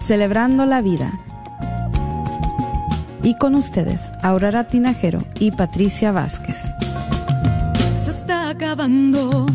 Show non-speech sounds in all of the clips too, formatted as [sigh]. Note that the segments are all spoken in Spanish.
Celebrando la Vida. Y con ustedes, Aurora Tinajero y Patricia Vázquez. Se está acabando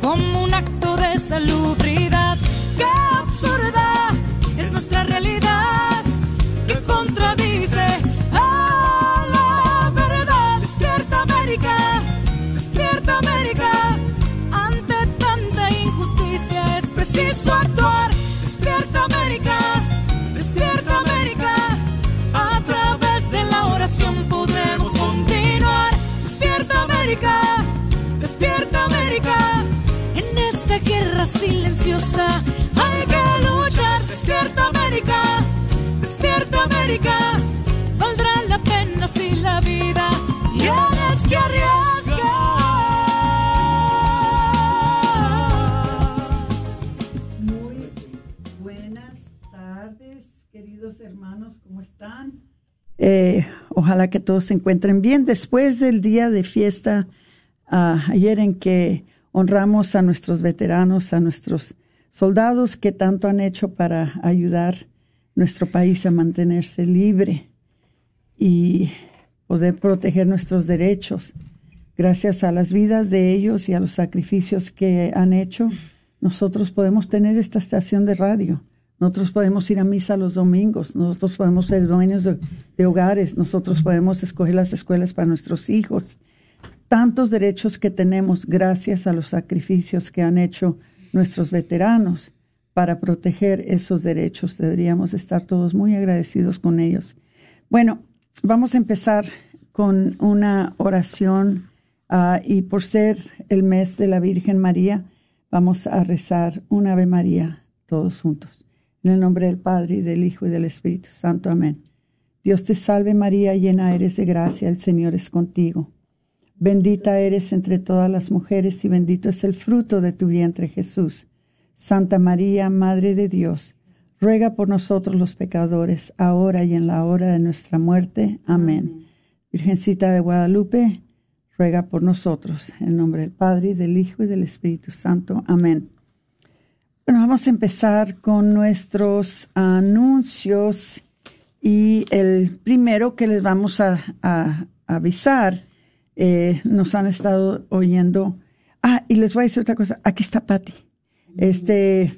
como Eh, ojalá que todos se encuentren bien después del día de fiesta ah, ayer en que honramos a nuestros veteranos, a nuestros soldados que tanto han hecho para ayudar nuestro país a mantenerse libre y poder proteger nuestros derechos. Gracias a las vidas de ellos y a los sacrificios que han hecho, nosotros podemos tener esta estación de radio. Nosotros podemos ir a misa los domingos, nosotros podemos ser dueños de, hogares, nosotros podemos escoger las escuelas para nuestros hijos. Tantos derechos que tenemos gracias a los sacrificios que han hecho nuestros veteranos para proteger esos derechos. Deberíamos estar todos muy agradecidos con ellos. Bueno, vamos a empezar con una oración ah, y por ser el mes de la Virgen María, vamos a rezar un Ave María todos juntos. En el nombre del Padre y del Hijo y del Espíritu Santo. Amén. Dios te salve María, llena eres de gracia, el Señor es contigo. Bendita eres entre todas las mujeres y bendito es el fruto de tu vientre Jesús. Santa María, Madre de Dios, ruega por nosotros los pecadores, ahora y en la hora de nuestra muerte. Amén. Virgencita de Guadalupe, ruega por nosotros. En el nombre del Padre, y del Hijo y del Espíritu Santo. Amén. Bueno, vamos a empezar con nuestros anuncios y el primero que les vamos a, avisar, eh, nos han estado oyendo. Ah, y les voy a decir otra cosa. Aquí está Patti. Este,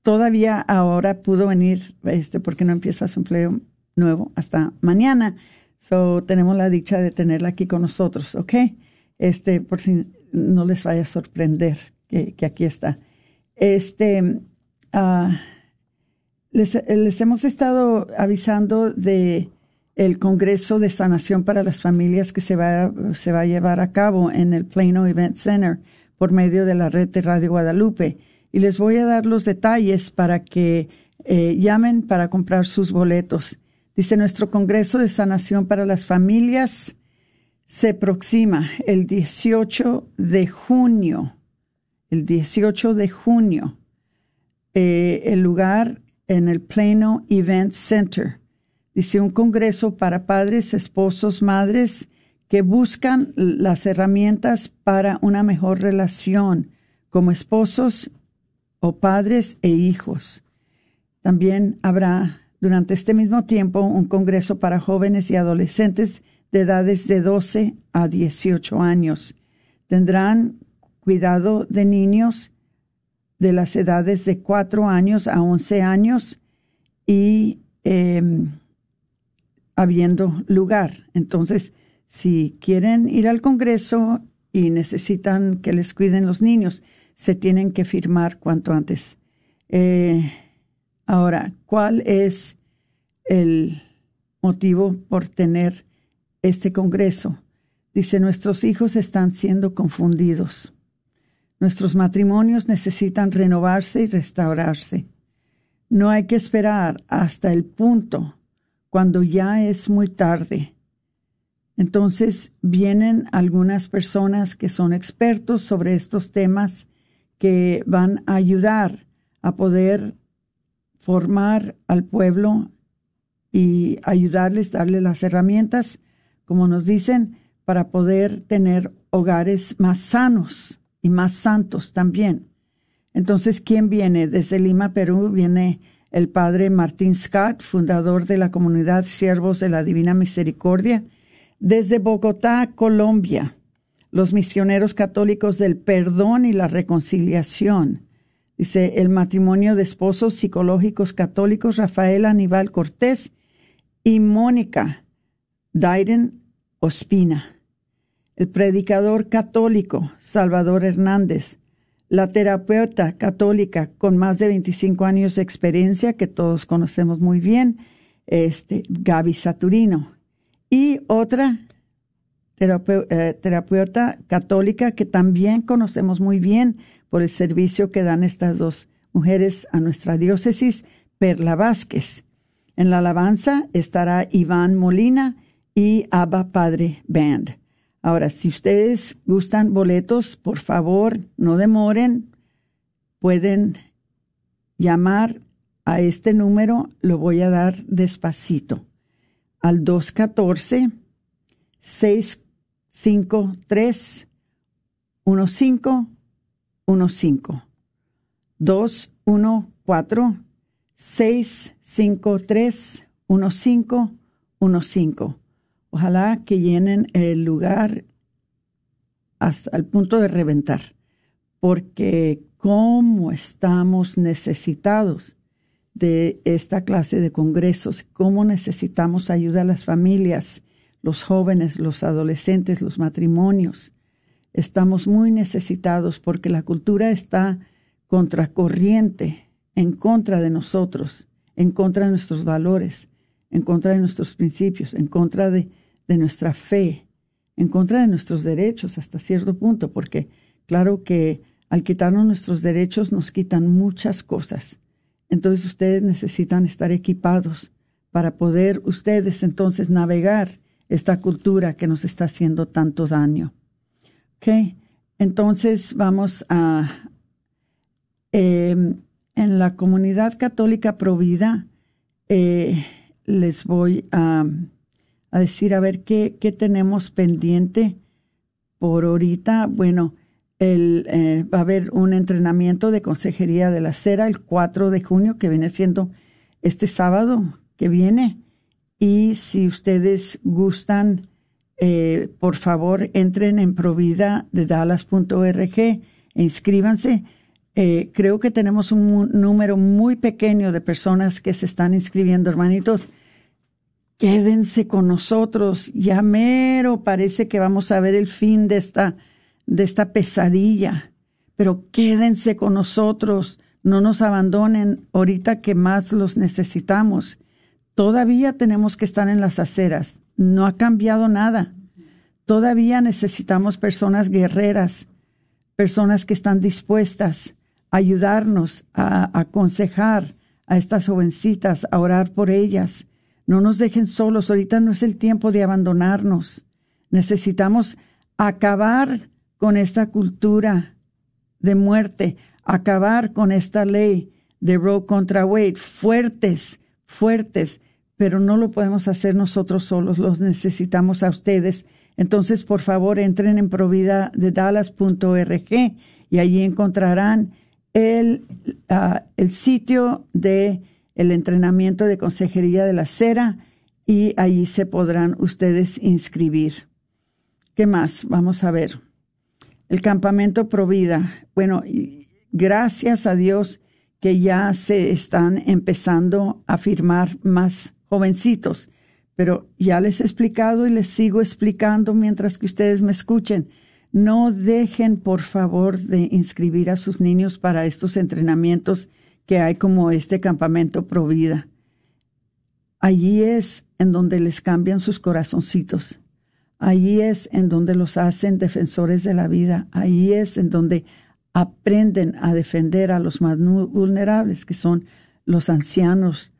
todavía ahora pudo venir, este, porque no empieza su empleo nuevo hasta mañana. So, tenemos la dicha de tenerla aquí con nosotros, ¿ok? Este, por si no les vaya a sorprender que aquí está. Este, les, les hemos estado avisando de el Congreso de Sanación para las Familias que se va, se va a llevar a cabo en el Plano Event Center por medio de la red de Radio Guadalupe. Y les voy a dar los detalles para que eh, llamen para comprar sus boletos. Dice, nuestro Congreso de Sanación para las Familias se aproxima el 18 de junio. El 18 de junio. Eh, el lugar en el Plano Event Center. Dice un congreso para padres, esposos, madres que buscan las herramientas para una mejor relación como esposos o padres e hijos. También habrá durante este mismo tiempo un congreso para jóvenes y adolescentes de edades de 12 a 18 años. Tendrán cuidado de niños de las edades de 4 años a 11 años y eh, habiendo lugar. Entonces, si quieren ir al Congreso y necesitan que les cuiden los niños, se tienen que firmar cuanto antes. Eh, ahora, ¿cuál es el motivo por tener este Congreso? Dice, nuestros hijos están siendo confundidos. Nuestros matrimonios necesitan renovarse y restaurarse. No hay que esperar hasta el punto cuando ya es muy tarde. Entonces vienen algunas personas que son expertos sobre estos temas que van a ayudar a poder formar al pueblo y ayudarles, darle las herramientas, como nos dicen, para poder tener hogares más sanos y más santos también. Entonces, ¿quién viene? Desde Lima, Perú, viene el padre Martín Scott, fundador de la comunidad Siervos de la Divina Misericordia. Desde Bogotá, Colombia, los misioneros católicos del perdón y la reconciliación. Dice el matrimonio de esposos psicológicos católicos Rafael Aníbal Cortés y Mónica Daiden Ospina el predicador católico Salvador Hernández, la terapeuta católica con más de 25 años de experiencia, que todos conocemos muy bien, este, Gaby Saturino, y otra eh, terapeuta católica que también conocemos muy bien por el servicio que dan estas dos mujeres a nuestra diócesis, Perla Vázquez. En la alabanza estará Iván Molina y Abba Padre Band. Ahora, si ustedes gustan boletos, por favor, no demoren. Pueden llamar a este número, lo voy a dar despacito, al 214 653 Ojalá que llenen el lugar hasta el punto de reventar, porque cómo estamos necesitados de esta clase de congresos, cómo necesitamos ayuda a las familias, los jóvenes, los adolescentes, los matrimonios. Estamos muy necesitados porque la cultura está contracorriente, en contra de nosotros, en contra de nuestros valores, en contra de nuestros principios, en contra de de nuestra fe, en contra de nuestros derechos hasta cierto punto, porque claro que al quitarnos nuestros derechos nos quitan muchas cosas. Entonces ustedes necesitan estar equipados para poder ustedes entonces navegar esta cultura que nos está haciendo tanto daño. ¿Ok? Entonces vamos a... Em, en la comunidad católica provida eh, les voy a a decir, a ver qué, qué tenemos pendiente por ahorita. Bueno, el, eh, va a haber un entrenamiento de consejería de la cera el 4 de junio, que viene siendo este sábado que viene. Y si ustedes gustan, eh, por favor, entren en provida de dallas.org e inscríbanse. Eh, creo que tenemos un número muy pequeño de personas que se están inscribiendo, hermanitos quédense con nosotros, ya mero parece que vamos a ver el fin de esta, de esta pesadilla, pero quédense con nosotros, no nos abandonen ahorita que más los necesitamos. Todavía tenemos que estar en las aceras, no ha cambiado nada. Todavía necesitamos personas guerreras, personas que están dispuestas a ayudarnos, a aconsejar a estas jovencitas, a orar por ellas no nos dejen solos, ahorita no es el tiempo de abandonarnos. Necesitamos acabar con esta cultura de muerte, acabar con esta ley de Roe contra Wade, fuertes, fuertes, pero no lo podemos hacer nosotros solos, los necesitamos a ustedes. Entonces, por favor, entren en provida de dallas.org y allí encontrarán el, ah, el sitio de el entrenamiento de consejería de la cera y allí se podrán ustedes inscribir. ¿Qué más? Vamos a ver. El campamento Provida. Bueno, gracias a Dios que ya se están empezando a firmar más jovencitos, pero ya les he explicado y les sigo explicando mientras que ustedes me escuchen. No dejen, por favor, de inscribir a sus niños para estos entrenamientos que hay como este campamento Provida. Allí es en donde les cambian sus corazoncitos. Allí es en donde los hacen defensores de la vida. Allí es en donde aprenden a defender a los más vulnerables, que son los ancianos,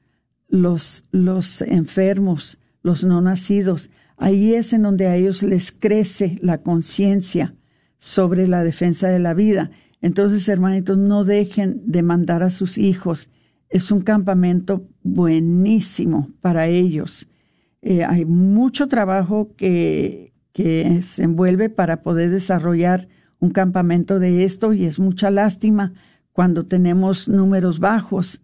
los, los enfermos, los no nacidos. Ahí es en donde a ellos les crece la conciencia sobre la defensa de la vida. Entonces, hermanitos, no dejen de mandar a sus hijos. Es un campamento buenísimo para ellos. Eh, hay mucho trabajo que, que se envuelve para poder desarrollar un campamento de esto y es mucha lástima cuando tenemos números bajos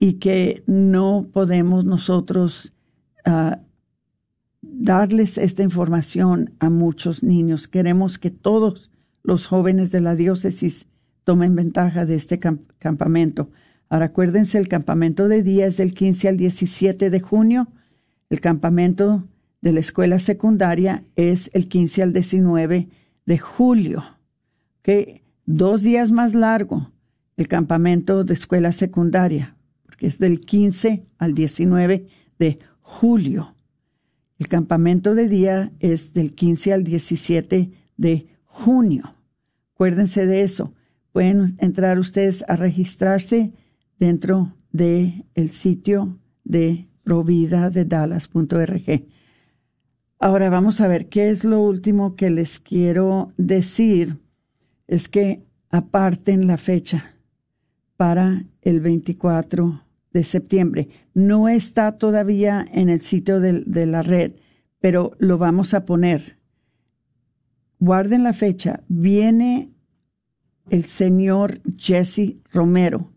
y que no podemos nosotros ah, darles esta información a muchos niños. Queremos que todos los jóvenes de la diócesis tomen ventaja de este campamento. Ahora acuérdense, el campamento de día es del 15 al 17 de junio. El campamento de la escuela secundaria es el 15 al 19 de julio. que Dos días más largo el campamento de escuela secundaria que es del 15 al 19 de julio. El campamento de día es del 15 al 17 de junio. Acuérdense de eso. Pueden entrar ustedes a registrarse dentro del el sitio de provida. Ahora vamos a ver qué es lo último que les quiero decir. Es que aparten la fecha para el 24 de septiembre. No está todavía en el sitio de, la red, pero lo vamos a poner. Guarden la fecha. Viene el señor Jesse Romero.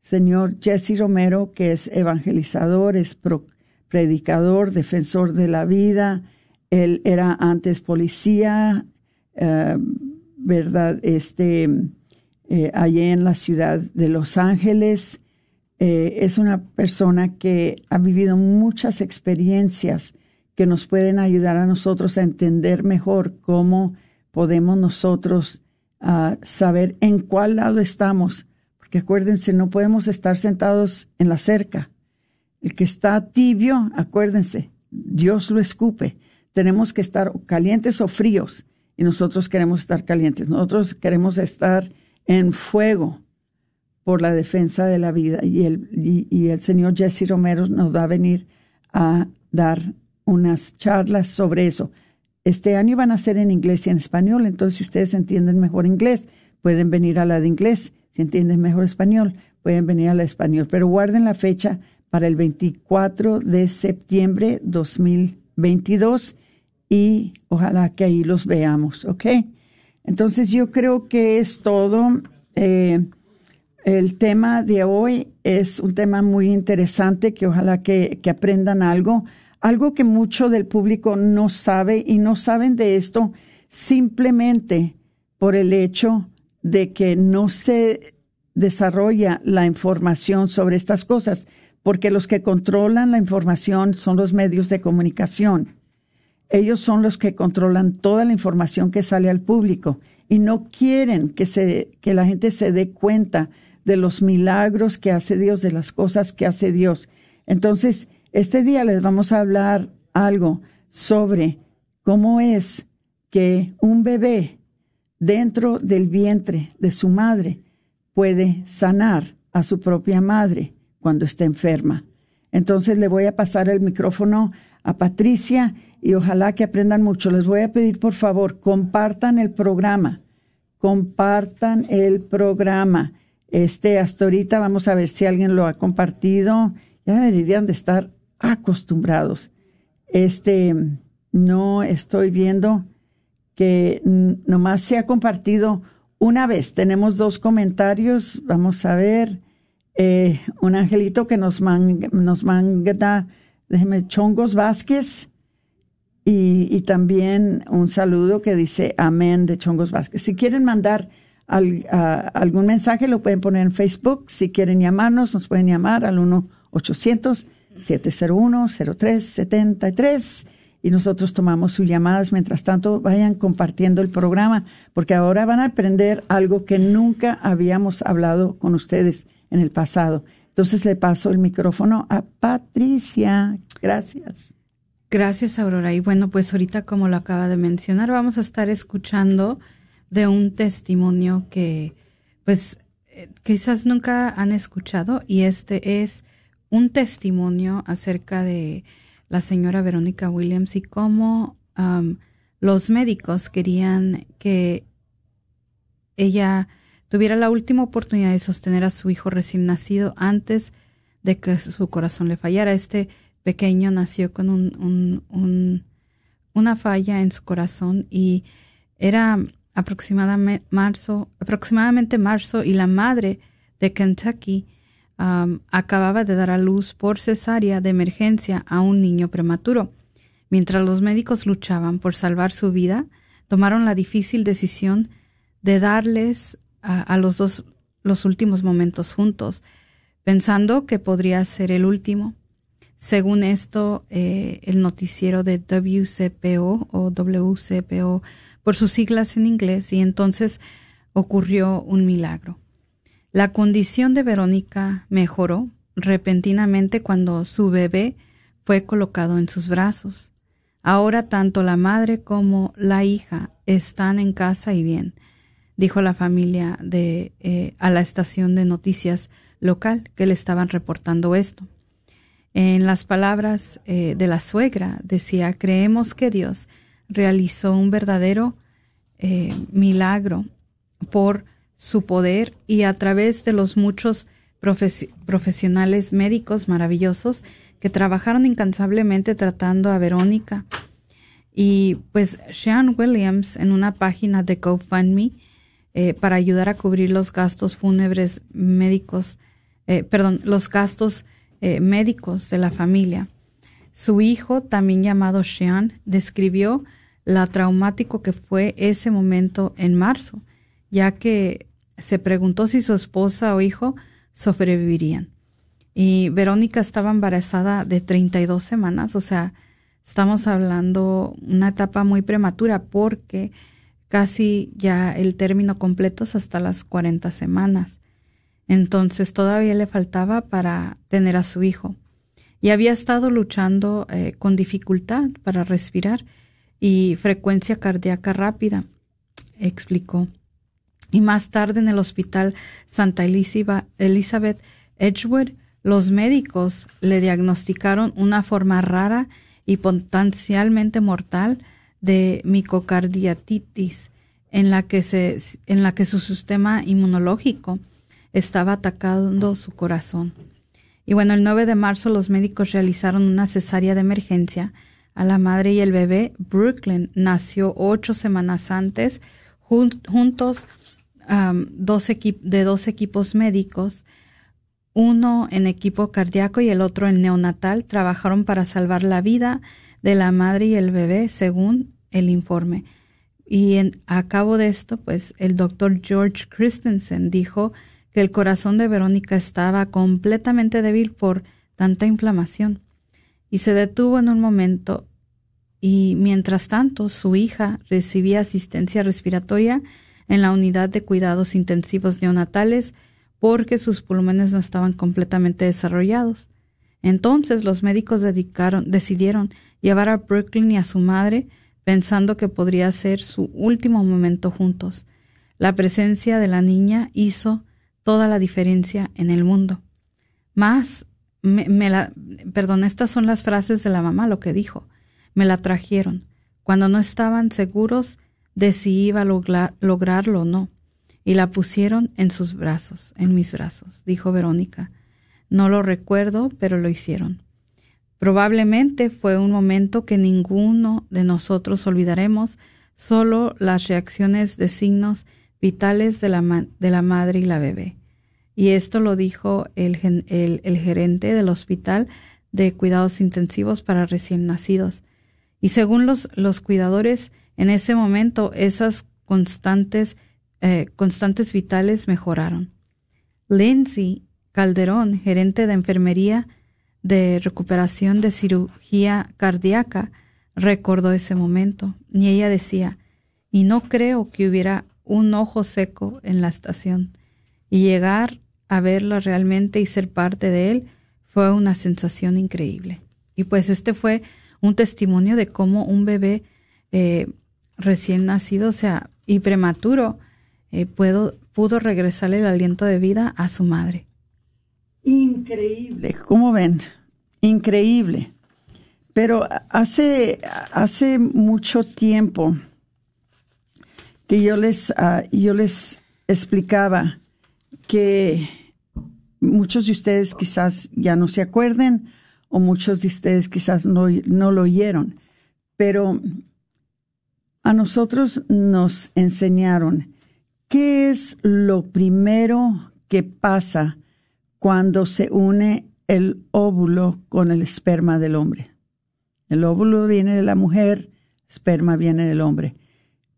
Señor Jesse Romero, que es evangelizador, es predicador, defensor de la vida. Él era antes policía, eh, ¿verdad? Este, eh, allí en la ciudad de Los Ángeles. Eh, es una persona que ha vivido muchas experiencias que nos pueden ayudar a nosotros a entender mejor cómo podemos nosotros ah, saber en cuál lado estamos. Porque acuérdense, no podemos estar sentados en la cerca. El que está tibio, acuérdense, Dios lo escupe. Tenemos que estar calientes o fríos y nosotros queremos estar calientes. Nosotros queremos estar en fuego por la defensa de la vida. Y el, y, el señor Jesse Romero nos va a venir a dar unas charlas sobre eso. Este año van a ser en inglés y en español, entonces si ustedes entienden mejor inglés, pueden venir a la de inglés. Si entienden mejor español, pueden venir a la de español. Pero guarden la fecha para el 24 de septiembre 2022 y ojalá que ahí los veamos, ¿ok? Entonces yo creo que es todo. Eh, el tema de hoy es un tema muy interesante que ojalá que, aprendan algo, algo que mucho del público no sabe y no saben de esto simplemente por el hecho de que no se desarrolla la información sobre estas cosas, porque los que controlan la información son los medios de comunicación. Ellos son los que controlan toda la información que sale al público y no quieren que, se, que la gente se dé cuenta de los milagros que hace Dios, de las cosas que hace Dios. Entonces, este día les vamos a hablar algo sobre cómo es que un bebé dentro del vientre de su madre puede sanar a su propia madre cuando está enferma. Entonces le voy a pasar el micrófono a Patricia y ojalá que aprendan mucho. Les voy a pedir por favor, compartan el programa, compartan el programa. Este, hasta ahorita vamos a ver si alguien lo ha compartido. Ya deberían de estar acostumbrados. Este, no estoy viendo que nomás se ha compartido una vez. Tenemos dos comentarios. Vamos a ver. Eh, un angelito que nos, nos manda, déjeme, Chongos Vázquez. Y, y, también un saludo que dice amén de Chongos Vázquez. Si quieren mandar algún mensaje lo pueden poner en Facebook. Si quieren llamarnos, nos pueden llamar al 1-800-781-25 701-0373 y nosotros tomamos sus llamadas. Mientras tanto, vayan compartiendo el programa, porque ahora van a aprender algo que nunca habíamos hablado con ustedes en el pasado. Entonces le paso el micrófono a Patricia. Gracias. Gracias, Aurora. Y bueno, pues ahorita, como lo acaba de mencionar, vamos a estar escuchando de un testimonio que, pues, eh, quizás nunca han escuchado y este es un testimonio acerca de la señora Verónica Williams y cómo los médicos querían que ella tuviera la última oportunidad de sostener a su hijo recién nacido antes de que su corazón le fallara. Este pequeño nació con un, una falla en su corazón y era aproximadamente marzo, aproximadamente marzo y la madre de Kentucky acababa de dar a luz por cesárea de emergencia a un niño prematuro. Mientras los médicos luchaban por salvar su vida, tomaron la difícil decisión de darles a, los dos los últimos momentos juntos, pensando que podría ser el último. Según esto, eh, el noticiero de WCPO o WCPO por sus siglas en inglés, y entonces ocurrió un milagro. La condición de Verónica mejoró repentinamente cuando su bebé fue colocado en sus brazos. Ahora tanto la madre como la hija están en casa y bien, dijo la familia de eh, a la estación de noticias local que le estaban reportando esto. En las palabras eh, de la suegra decía, creemos que Dios realizó un verdadero eh, milagro por su poder y a través de los muchos profesionales médicos maravillosos que trabajaron incansablemente tratando a Verónica. Y pues Sean Williams en una página de GoFundMe eh, para ayudar a cubrir los gastos fúnebres médicos, eh, perdón, los gastos eh, médicos de la familia. Su hijo, también llamado Sean, describió la traumático que fue ese momento en marzo, ya que se preguntó si su esposa o hijo sobrevivirían. Y Verónica estaba embarazada de 32 semanas, o sea, estamos hablando una etapa muy prematura porque casi ya el término completo es hasta las 40 semanas. Entonces todavía le faltaba para tener a su hijo. Y había estado luchando eh, con dificultad para respirar y frecuencia cardíaca rápida, explicó y más tarde en el hospital Santa Elizabeth Edgewood, los médicos le diagnosticaron una forma rara y potencialmente mortal de micocardiatitis en la que, se, en la que su sistema inmunológico estaba atacando su corazón. Y bueno, el 9 de marzo los médicos realizaron una cesárea de emergencia a la madre y el bebé. Brooklyn nació ocho semanas antes, juntos dos de dos equipos médicos, uno en equipo cardíaco y el otro en neonatal, trabajaron para salvar la vida de la madre y el bebé, según el informe. Y a cabo de esto, pues el doctor George Christensen dijo que el corazón de Verónica estaba completamente débil por tanta inflamación y se detuvo en un momento y mientras tanto su hija recibía asistencia respiratoria en la unidad de cuidados intensivos neonatales porque sus pulmones no estaban completamente desarrollados. Entonces los médicos decidieron llevar a Brooklyn y a su madre pensando que podría ser su último momento juntos. La presencia de la niña hizo toda la diferencia en el mundo. Más, me, la, perdón, estas son las frases de la mamá, lo que dijo. Me la trajeron. Cuando no estaban seguros de si iba a lograrlo o no, y la pusieron en sus brazos, en mis brazos, dijo Verónica. No lo recuerdo, pero lo hicieron. Probablemente fue un momento que ninguno de nosotros olvidaremos, solo las reacciones de signos vitales de la, de la madre y la bebé. Y esto lo dijo el, el, el gerente del hospital de cuidados intensivos para recién nacidos. Y según los, los cuidadores, en ese momento esas constantes, eh, constantes vitales mejoraron. Lindsay Calderón, gerente de enfermería de recuperación de cirugía cardíaca, recordó ese momento. Y ella decía, y no creo que hubiera un ojo seco en la estación. Y llegar a verlo realmente y ser parte de él fue una sensación increíble. Y pues este fue un testimonio de cómo un bebé eh, recién nacido, o sea, y prematuro, eh, puedo, pudo regresarle el aliento de vida a su madre. Increíble, ¿cómo ven? Increíble. Pero hace, hace mucho tiempo que yo les, ah, yo les explicaba que muchos de ustedes quizás ya no se acuerden o muchos de ustedes quizás no, no lo oyeron, pero a nosotros nos enseñaron qué es lo primero que pasa cuando se une el óvulo con el esperma del hombre. El óvulo viene de la mujer, esperma viene del hombre.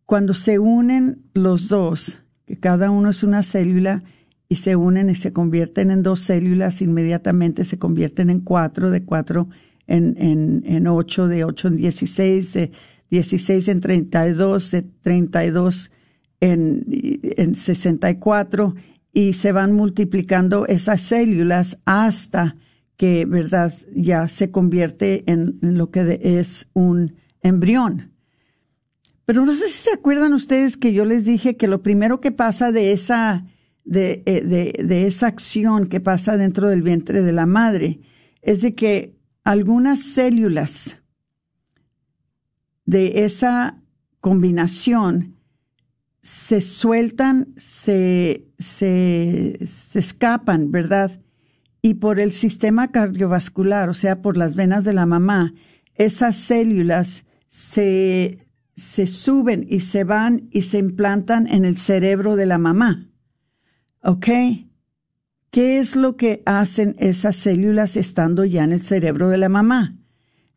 Cuando se unen los dos, que cada uno es una célula, y se unen y se convierten en dos células, inmediatamente se convierten en cuatro, de cuatro en, en, en ocho, de ocho en dieciséis, de 16 en 32, de 32 en, en 64 y se van multiplicando esas células hasta que, ¿verdad?, ya se convierte en lo que es un embrión. Pero no sé si se acuerdan ustedes que yo les dije que lo primero que pasa de esa, de, eh, de, de esa acción que pasa dentro del vientre de la madre es de que algunas células de esa combinación se sueltan, se, se, escapan, ¿verdad? Y por el sistema cardiovascular, o sea, por las venas de la mamá, esas células se, se suben y se van y se implantan en el cerebro de la mamá. ¿Ok? ¿Qué es lo que hacen esas células estando ya en el cerebro de la mamá?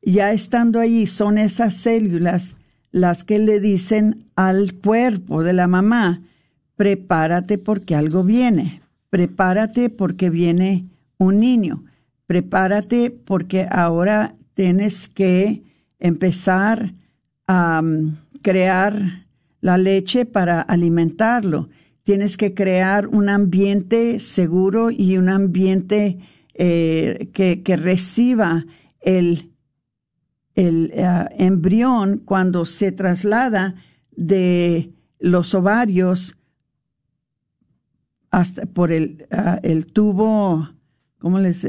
Ya estando allí, son esas células las que le dicen al cuerpo de la mamá, prepárate porque algo viene, prepárate porque viene un niño, prepárate porque ahora tienes que empezar a um, crear la leche para alimentarlo. Tienes que crear un ambiente seguro y un ambiente eh, que reciba el el eh, embrión cuando se traslada de los ovarios hasta por el, eh, el tubo, ¿cómo les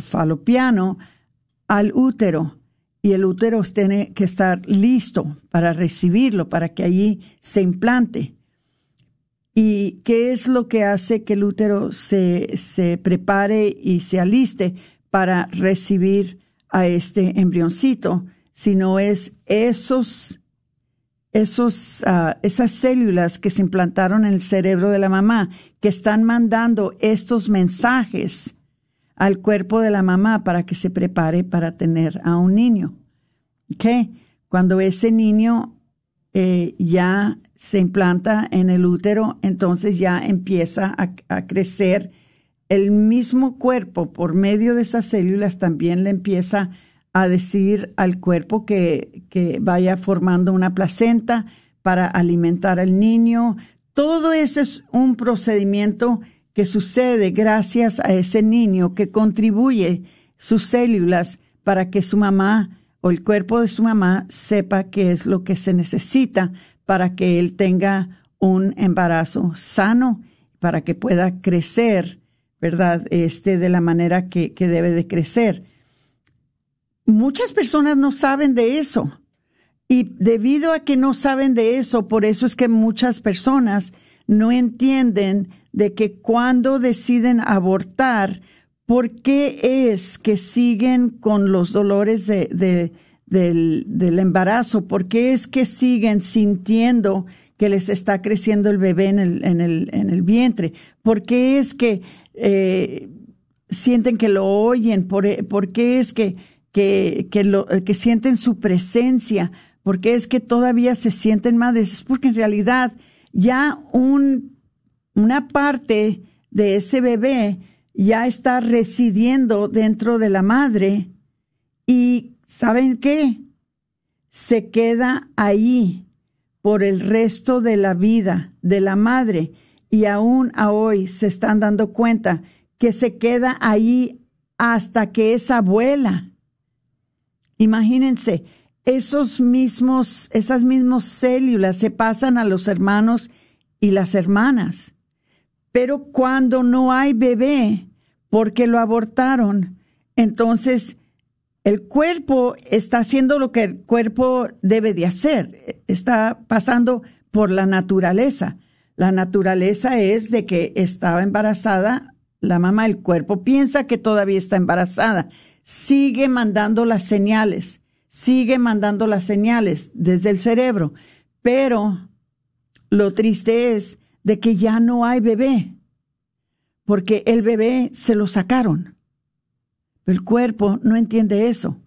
falopiano al útero y el útero tiene que estar listo para recibirlo, para que allí se implante. ¿Y qué es lo que hace que el útero se, se prepare y se aliste para recibir a este embrioncito, sino es esos, esos, ah, esas células que se implantaron en el cerebro de la mamá, que están mandando estos mensajes al cuerpo de la mamá para que se prepare para tener a un niño. ¿Okay? Cuando ese niño eh, ya se implanta en el útero, entonces ya empieza a crecer el mismo cuerpo, por medio de esas células, también le empieza a decir al cuerpo que, vaya formando una placenta para alimentar al niño. Todo ese es un procedimiento que sucede gracias a ese niño que contribuye sus células para que su mamá o el cuerpo de su mamá sepa qué es lo que se necesita para que él tenga un embarazo sano, para que pueda crecer ¿verdad? Este, de la manera que, que debe de crecer. Muchas personas no saben de eso. Y debido a que no saben de eso, por eso es que muchas personas no entienden de que cuando deciden abortar, ¿por qué es que siguen con los dolores de, de, del, del, embarazo? ¿Por qué es que siguen sintiendo que les está creciendo el bebé en el, en el, en el vientre? ¿Por qué es que eh, sienten que lo oyen, por, e, qué es que, que, que, lo, que sienten su presencia, por qué es que todavía se sienten madres, es porque en realidad ya un, una parte de ese bebé ya está residiendo dentro de la madre y ¿saben qué? Se queda ahí por el resto de la vida de la madre y aún a hoy se están dando cuenta que se queda ahí hasta que es abuela. Imagínense, esos mismos, esas mismas células se pasan a los hermanos y las hermanas. Pero cuando no hay bebé, porque lo abortaron, entonces el cuerpo está haciendo lo que el cuerpo debe de hacer, está pasando por la naturaleza. La naturaleza es de que estaba embarazada la mamá, el cuerpo piensa que todavía está embarazada, sigue mandando las señales, sigue mandando las señales desde el cerebro, pero lo triste es de que ya no hay bebé, porque el bebé se lo sacaron. El cuerpo no entiende eso,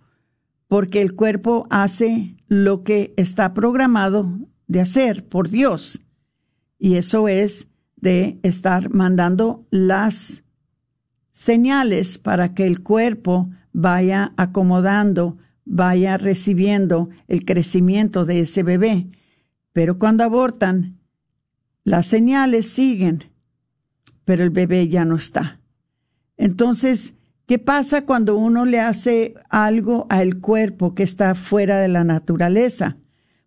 porque el cuerpo hace lo que está programado de hacer por Dios. Y eso es de estar mandando las señales para que el cuerpo vaya acomodando, vaya recibiendo el crecimiento de ese bebé. Pero cuando abortan, las señales siguen, pero el bebé ya no está. Entonces, ¿qué pasa cuando uno le hace algo al cuerpo que está fuera de la naturaleza?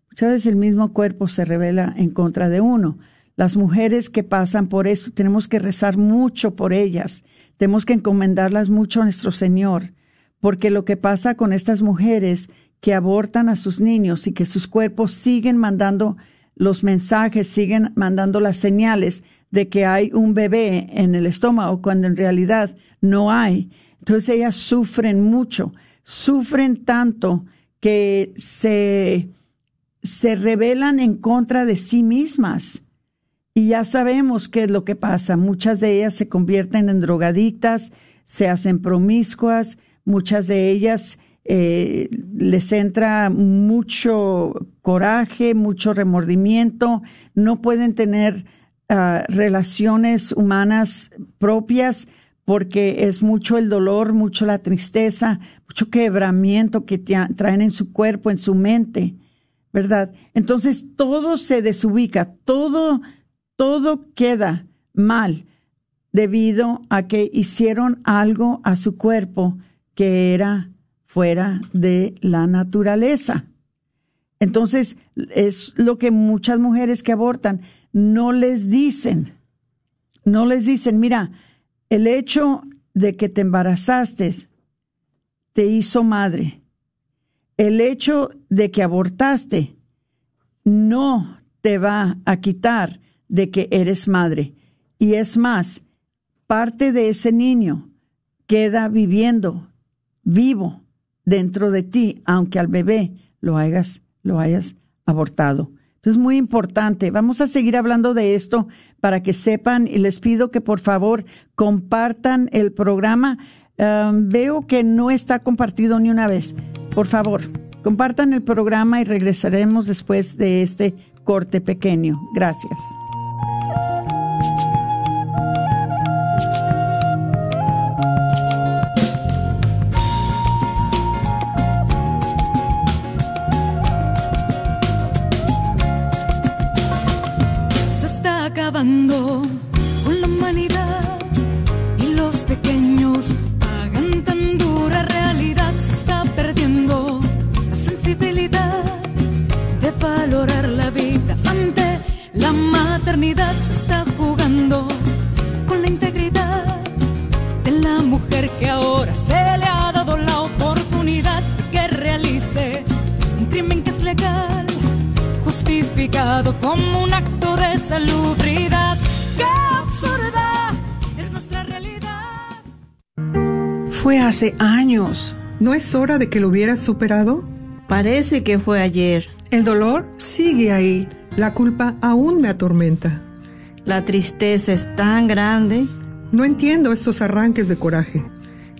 Muchas veces el mismo cuerpo se revela en contra de uno. Las mujeres que pasan por eso, tenemos que rezar mucho por ellas, tenemos que encomendarlas mucho a nuestro Señor, porque lo que pasa con estas mujeres que abortan a sus niños y que sus cuerpos siguen mandando los mensajes, siguen mandando las señales de que hay un bebé en el estómago cuando en realidad no hay. Entonces ellas sufren mucho, sufren tanto que se, se rebelan en contra de sí mismas y ya sabemos qué es lo que pasa. Muchas de ellas se convierten en drogadictas, se hacen promiscuas, muchas de ellas eh, les entra mucho coraje, mucho remordimiento, no pueden tener ah, relaciones humanas propias porque es mucho el dolor, mucho la tristeza, mucho quebramiento que traen en su cuerpo, en su mente, ¿verdad? Entonces todo se desubica, todo todo queda mal debido a que hicieron algo a su cuerpo que era fuera de la naturaleza. Entonces, es lo que muchas mujeres que abortan no les dicen. No les dicen, mira, el hecho de que te embarazaste te hizo madre. El hecho de que abortaste no te va a quitar de que eres madre. Y es más, parte de ese niño queda viviendo, vivo, dentro de ti, aunque al bebé lo hayas, lo hayas abortado. Entonces, muy importante. Vamos a seguir hablando de esto para que sepan y les pido que por favor compartan el programa. veo que no está compartido ni una vez. Por favor, compartan el programa y regresaremos después de este corte pequeño. Gracias. Como un acto de salubridad. ¡Qué absurda es nuestra realidad! Fue hace años. ¿No es hora de que lo hubieras superado? Parece que fue ayer. El dolor sigue ahí. La culpa aún me atormenta. La tristeza es tan grande. No entiendo estos arranques de coraje.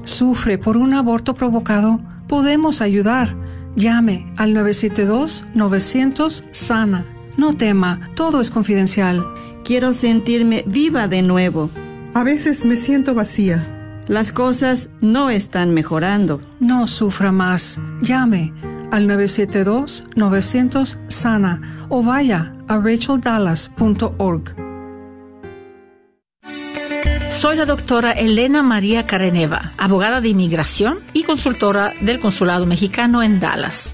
Sufre por un aborto provocado. Podemos ayudar. Llame al 972-900-SANA. No tema, todo es confidencial. Quiero sentirme viva de nuevo. A veces me siento vacía. Las cosas no están mejorando. No sufra más. Llame al 972-900-SANA o vaya a racheldallas.org. Soy la doctora Elena María Careneva, abogada de inmigración y consultora del Consulado Mexicano en Dallas.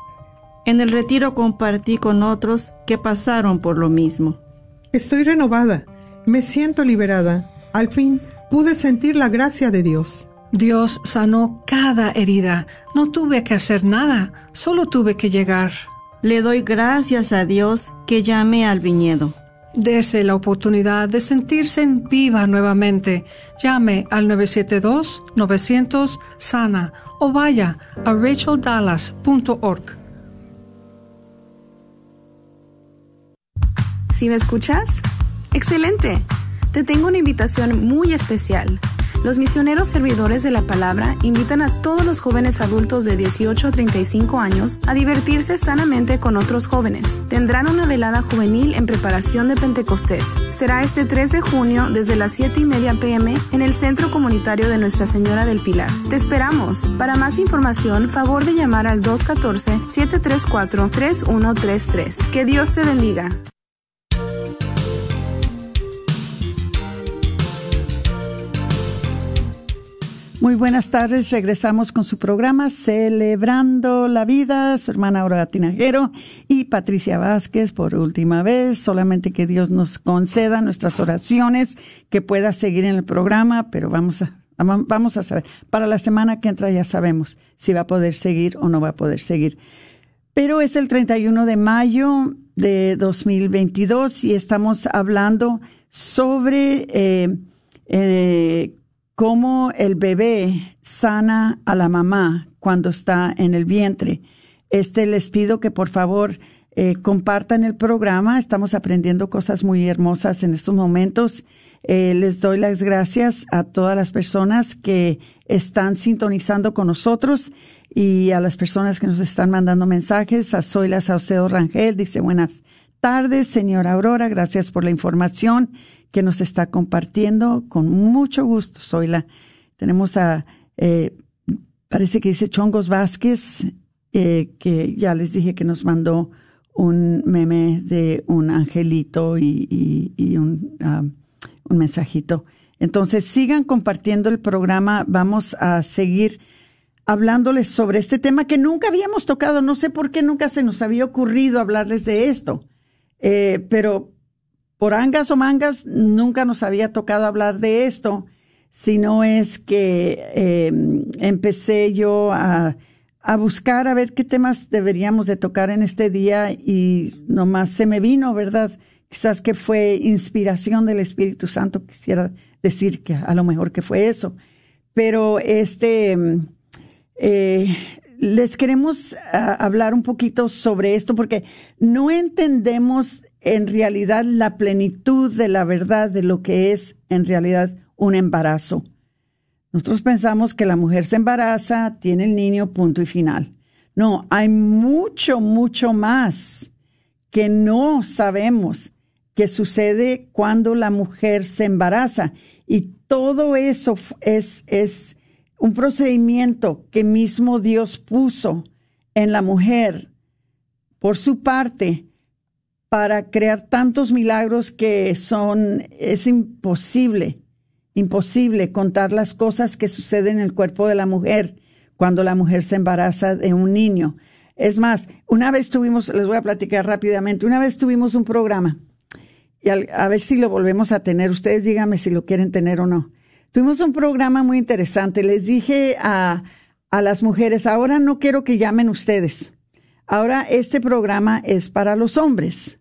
En el retiro compartí con otros que pasaron por lo mismo. Estoy renovada, me siento liberada. Al fin pude sentir la gracia de Dios. Dios sanó cada herida. No tuve que hacer nada, solo tuve que llegar. Le doy gracias a Dios que llamé al viñedo. Dese la oportunidad de sentirse en viva nuevamente. Llame al 972-900-SANA o vaya a racheldallas.org. ¿Sí me escuchas? Excelente. Te tengo una invitación muy especial. Los misioneros servidores de la palabra invitan a todos los jóvenes adultos de 18 a 35 años a divertirse sanamente con otros jóvenes. Tendrán una velada juvenil en preparación de Pentecostés. Será este 3 de junio desde las 7 y media pm en el Centro Comunitario de Nuestra Señora del Pilar. Te esperamos. Para más información, favor de llamar al 214-734-3133. Que Dios te bendiga. Muy buenas tardes, regresamos con su programa Celebrando la Vida, su hermana Aurora Tinajero y Patricia Vázquez por última vez, solamente que Dios nos conceda nuestras oraciones, que pueda seguir en el programa, pero vamos a, vamos a saber, para la semana que entra ya sabemos si va a poder seguir o no va a poder seguir. Pero es el 31 de mayo de 2022 y estamos hablando sobre... Eh, eh, cómo el bebé sana a la mamá cuando está en el vientre. Este les pido que por favor eh, compartan el programa. Estamos aprendiendo cosas muy hermosas en estos momentos. Eh, les doy las gracias a todas las personas que están sintonizando con nosotros y a las personas que nos están mandando mensajes. A Zoila Saucedo Rangel dice buenas tardes, señora Aurora. Gracias por la información que nos está compartiendo. Con mucho gusto, Zoila. Tenemos a, eh, parece que dice Chongos Vázquez, eh, que ya les dije que nos mandó un meme de un angelito y, un, un mensajito. Entonces, sigan compartiendo el programa. Vamos a seguir hablándoles sobre este tema que nunca habíamos tocado. No sé por qué nunca se nos había ocurrido hablarles de esto. Eh, pero por angas o mangas nunca nos había tocado hablar de esto, sino es que em, empecé yo a, buscar a ver qué temas deberíamos de tocar en este día y nomás se me vino, ¿verdad? Quizás que fue inspiración del Espíritu Santo, quisiera decir que a lo mejor que fue eso. Pero este, em, eh, les queremos ah, hablar un poquito sobre esto porque no entendemos en realidad la plenitud de la verdad de lo que es en realidad un embarazo. Nosotros pensamos que la mujer se embaraza, tiene el niño, punto y final. No, hay mucho, mucho más que no sabemos que sucede cuando la mujer se embaraza. Y todo eso es, es un procedimiento que mismo Dios puso en la mujer por su parte para crear tantos milagros que son, es imposible, imposible contar las cosas que suceden en el cuerpo de la mujer cuando la mujer se embaraza de un niño. Es más, una vez tuvimos, les voy a platicar rápidamente, una vez tuvimos un programa, y a ver si lo volvemos a tener, ustedes díganme si lo quieren tener o no. Tuvimos un programa muy interesante, les dije a, a las mujeres, ahora no quiero que llamen ustedes, ahora este programa es para los hombres.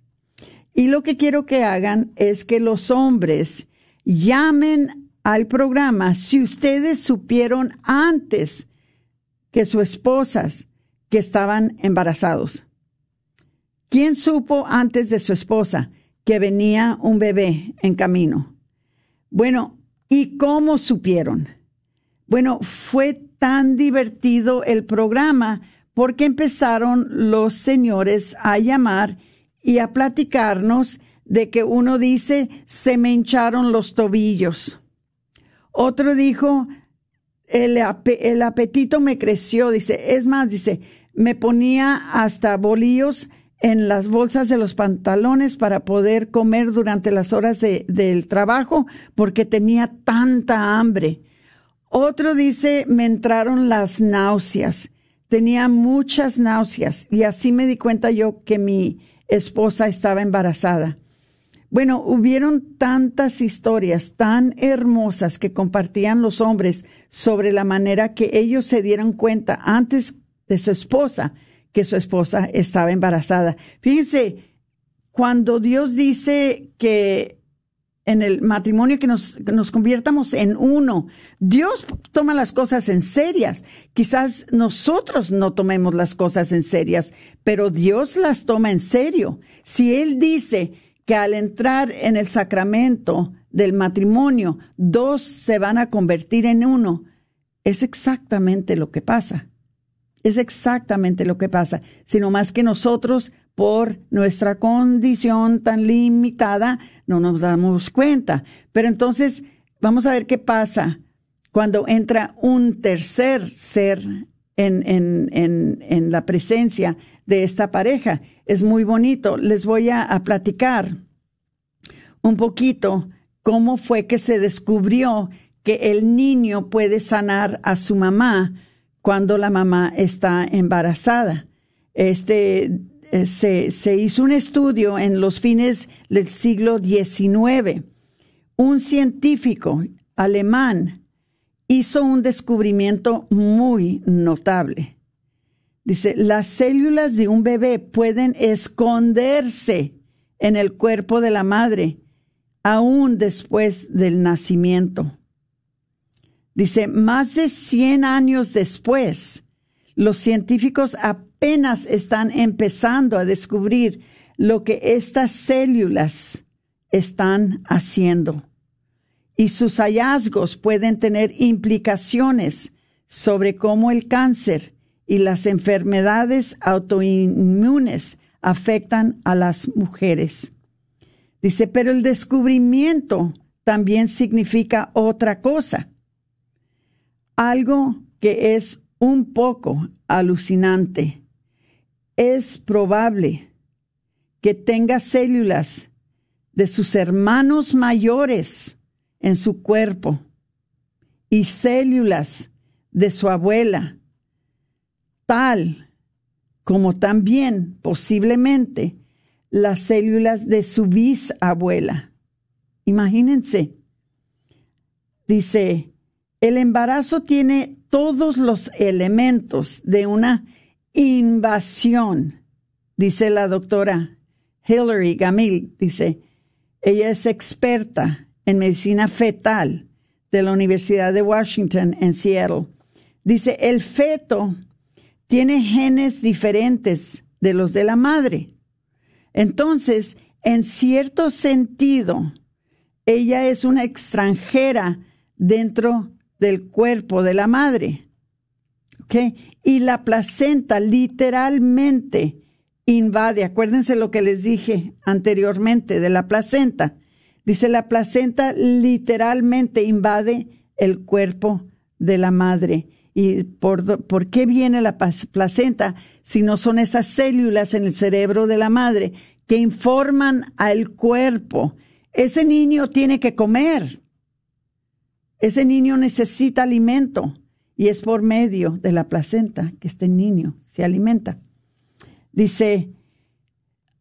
Y lo que quiero que hagan es que los hombres llamen al programa si ustedes supieron antes que sus esposas que estaban embarazados. ¿Quién supo antes de su esposa que venía un bebé en camino? Bueno, ¿y cómo supieron? Bueno, fue tan divertido el programa porque empezaron los señores a llamar y a platicarnos de que uno dice, se me hincharon los tobillos. Otro dijo, el, apetito me creció, dice, es más, dice, me ponía hasta bolillos en las bolsas de los pantalones para poder comer durante las horas de, del trabajo porque tenía tanta hambre. Otro dice, me entraron las náuseas. Tenía muchas náuseas y así me di cuenta yo que mi esposa estaba embarazada. Bueno, hubieron tantas historias tan hermosas que compartían los hombres sobre la manera que ellos se dieron cuenta antes de su esposa que su esposa estaba embarazada. Fíjense, cuando Dios dice que en el matrimonio que nos, nos, conviertamos en uno. Dios toma las cosas en serias. Quizás nosotros no tomemos las cosas en serias, pero Dios las toma en serio. Si Él dice que al entrar en el sacramento del matrimonio, dos se van a convertir en uno, es exactamente lo que pasa. Es exactamente lo que pasa, sino más que nosotros, por nuestra condición tan limitada, no nos damos cuenta. Pero entonces, vamos a ver qué pasa cuando entra un tercer ser en, en, en, la presencia de esta pareja. Es muy bonito. Les voy a platicar un poquito cómo fue que se descubrió que el niño puede sanar a su mamá cuando la mamá está embarazada. Este, eh, se, se hizo un estudio en los fines del siglo XIX. Un científico alemán hizo un descubrimiento muy notable. Dice, las células de un bebé pueden esconderse en el cuerpo de la madre aún después del nacimiento. Dice, más de 100 años después, los científicos están empezando a descubrir lo que estas células están haciendo. Y sus hallazgos pueden tener implicaciones sobre cómo el cáncer y las enfermedades autoinmunes afectan a las mujeres. Dice, pero el descubrimiento también significa otra cosa algo que es un poco alucinante. Es probable que tenga células de sus hermanos mayores en su cuerpo y células de su abuela, tal como también posiblemente las células de su bisabuela. Imagínense. Dice, el embarazo tiene todos los elementos de una invasión, dice la doctora Hillary Gamil, dice, ella es experta en medicina fetal de la Universidad de Washington en Seattle. Dice, el feto tiene genes diferentes de los de la madre. Entonces, en cierto sentido, ella es una extranjera dentro del cuerpo de la madre. ¿Ok? Y la placenta literalmente invade, acuérdense lo que les dije anteriormente de la placenta. Dice, la placenta literalmente invade el cuerpo de la madre. ¿Y por, por qué viene la placenta si no son esas células en el cerebro de la madre que informan al cuerpo? Ese niño tiene que comer. Ese niño necesita alimento y es por medio de la placenta que este niño se alimenta. Dice,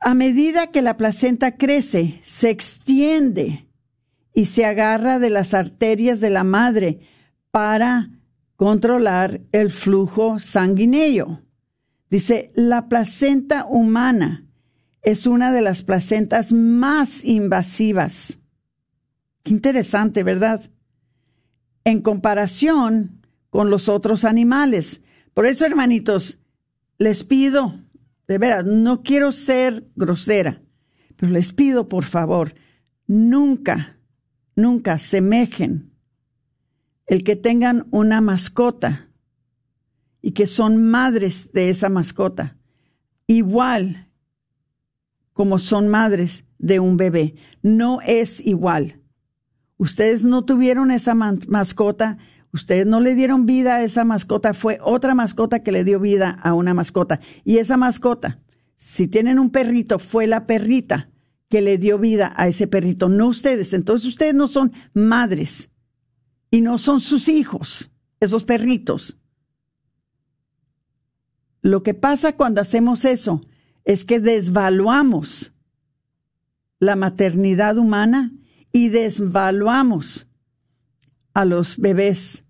a medida que la placenta crece, se extiende y se agarra de las arterias de la madre para controlar el flujo sanguíneo. Dice, la placenta humana es una de las placentas más invasivas. Qué interesante, ¿verdad? En comparación con los otros animales. Por eso, hermanitos, les pido, de veras, no quiero ser grosera, pero les pido, por favor, nunca, nunca semejen el que tengan una mascota y que son madres de esa mascota, igual como son madres de un bebé. No es igual. Ustedes no tuvieron esa mascota, ustedes no le dieron vida a esa mascota, fue otra mascota que le dio vida a una mascota. Y esa mascota, si tienen un perrito, fue la perrita que le dio vida a ese perrito, no ustedes. Entonces ustedes no son madres y no son sus hijos, esos perritos. Lo que pasa cuando hacemos eso es que desvaluamos la maternidad humana y desvaluamos a los bebés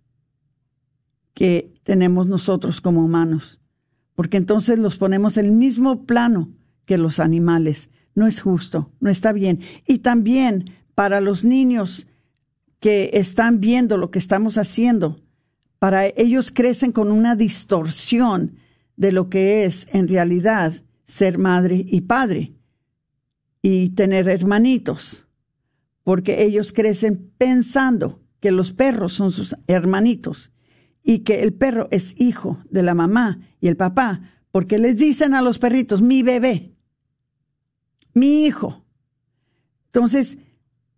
que tenemos nosotros como humanos, porque entonces los ponemos en el mismo plano que los animales. No es justo, no está bien. Y también para los niños que están viendo lo que estamos haciendo, para ellos crecen con una distorsión de lo que es en realidad ser madre y padre y tener hermanitos, porque ellos crecen pensando que los perros son sus hermanitos y que el perro es hijo de la mamá y el papá, porque les dicen a los perritos, mi bebé, mi hijo. Entonces,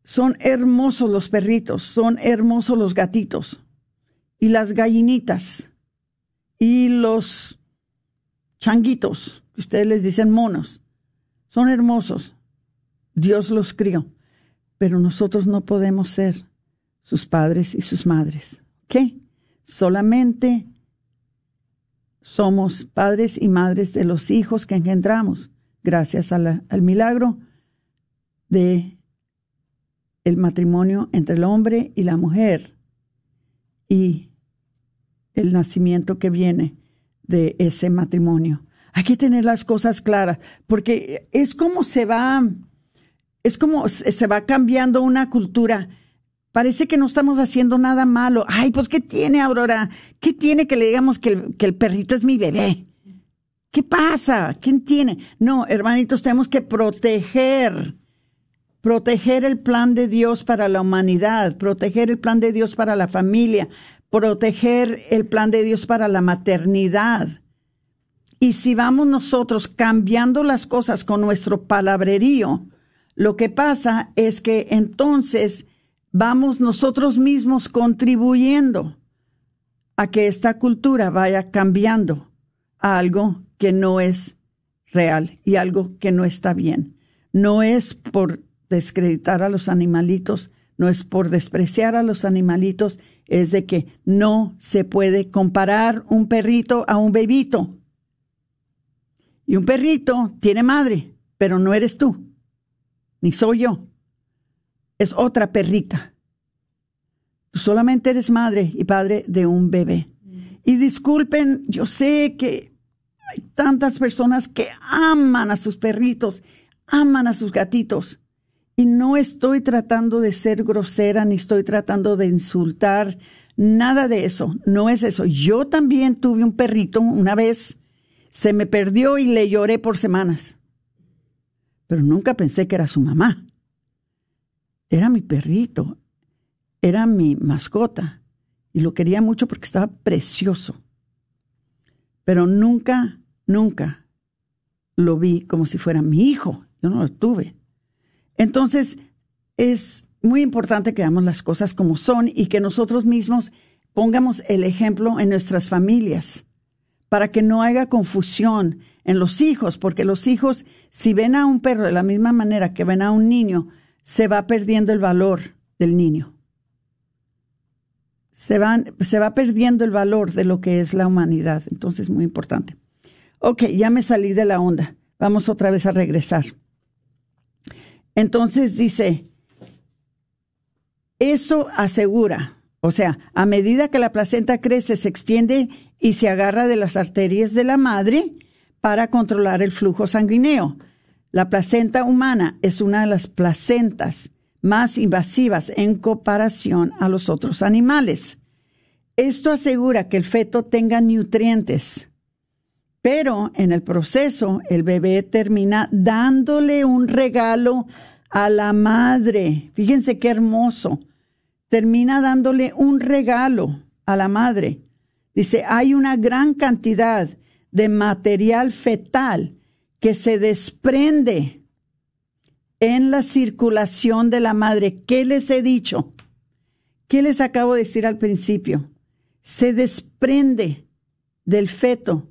son hermosos los perritos, son hermosos los gatitos y las gallinitas y los changuitos, que ustedes les dicen monos, son hermosos. Dios los crió, pero nosotros no podemos ser sus padres y sus madres. ¿Qué? Solamente somos padres y madres de los hijos que engendramos, gracias al milagro de el matrimonio entre el hombre y la mujer y el nacimiento que viene de ese matrimonio. Hay que tener las cosas claras, porque es como se va, es como se va cambiando una cultura. Parece que no estamos haciendo nada malo. Ay, pues, ¿qué tiene, Aurora? ¿Qué tiene que le digamos que el, perrito es mi bebé? ¿Qué pasa? ¿Quién tiene? No, hermanitos, tenemos que proteger, proteger el plan de Dios para la humanidad, proteger el plan de Dios para la familia, proteger el plan de Dios para la maternidad. Y si vamos nosotros cambiando las cosas con nuestro palabrerío, lo que pasa es que entonces vamos nosotros mismos contribuyendo a que esta cultura vaya cambiando a algo que no es real y algo que no está bien. No es por descreditar a los animalitos, no es por despreciar a los animalitos, es de que no se puede comparar un perrito a un bebito. Y un perrito tiene madre, pero no eres tú, ni soy yo. Es otra perrita. Tú solamente eres madre y padre de un bebé. Y disculpen, yo sé que hay tantas personas que aman a sus perritos, aman a sus gatitos, y no estoy tratando de ser grosera ni estoy tratando de insultar, nada de eso, no es eso. Yo también tuve un perrito una vez, se me perdió y le lloré por semanas, pero nunca pensé que era su mamá. Era mi perrito, era mi mascota y lo quería mucho porque estaba precioso. Pero nunca, nunca lo vi como si fuera mi hijo. Yo no lo tuve. Entonces, es muy importante que veamos las cosas como son y que nosotros mismos pongamos el ejemplo en nuestras familias para que no haya confusión en los hijos, porque los hijos, si ven a un perro de la misma manera que ven a un niño, se va perdiendo el valor del niño. Se, van, se va perdiendo el valor de lo que es la humanidad. Entonces, muy importante. Ok, ya me salí de la onda. Vamos otra vez a regresar. Entonces dice, eso asegura, o sea, a medida que la placenta crece, se extiende y se agarra de las arterias de la madre para controlar el flujo sanguíneo. La placenta humana es una de las placentas más invasivas en comparación a los otros animales. Esto asegura que el feto tenga nutrientes, pero en el proceso el bebé termina dándole un regalo a la madre. Fíjense qué hermoso. Termina dándole un regalo a la madre. Dice, hay una gran cantidad de material fetal que se desprende en la circulación de la madre. ¿Qué les he dicho? ¿Qué les acabo de decir al principio? Se desprende del feto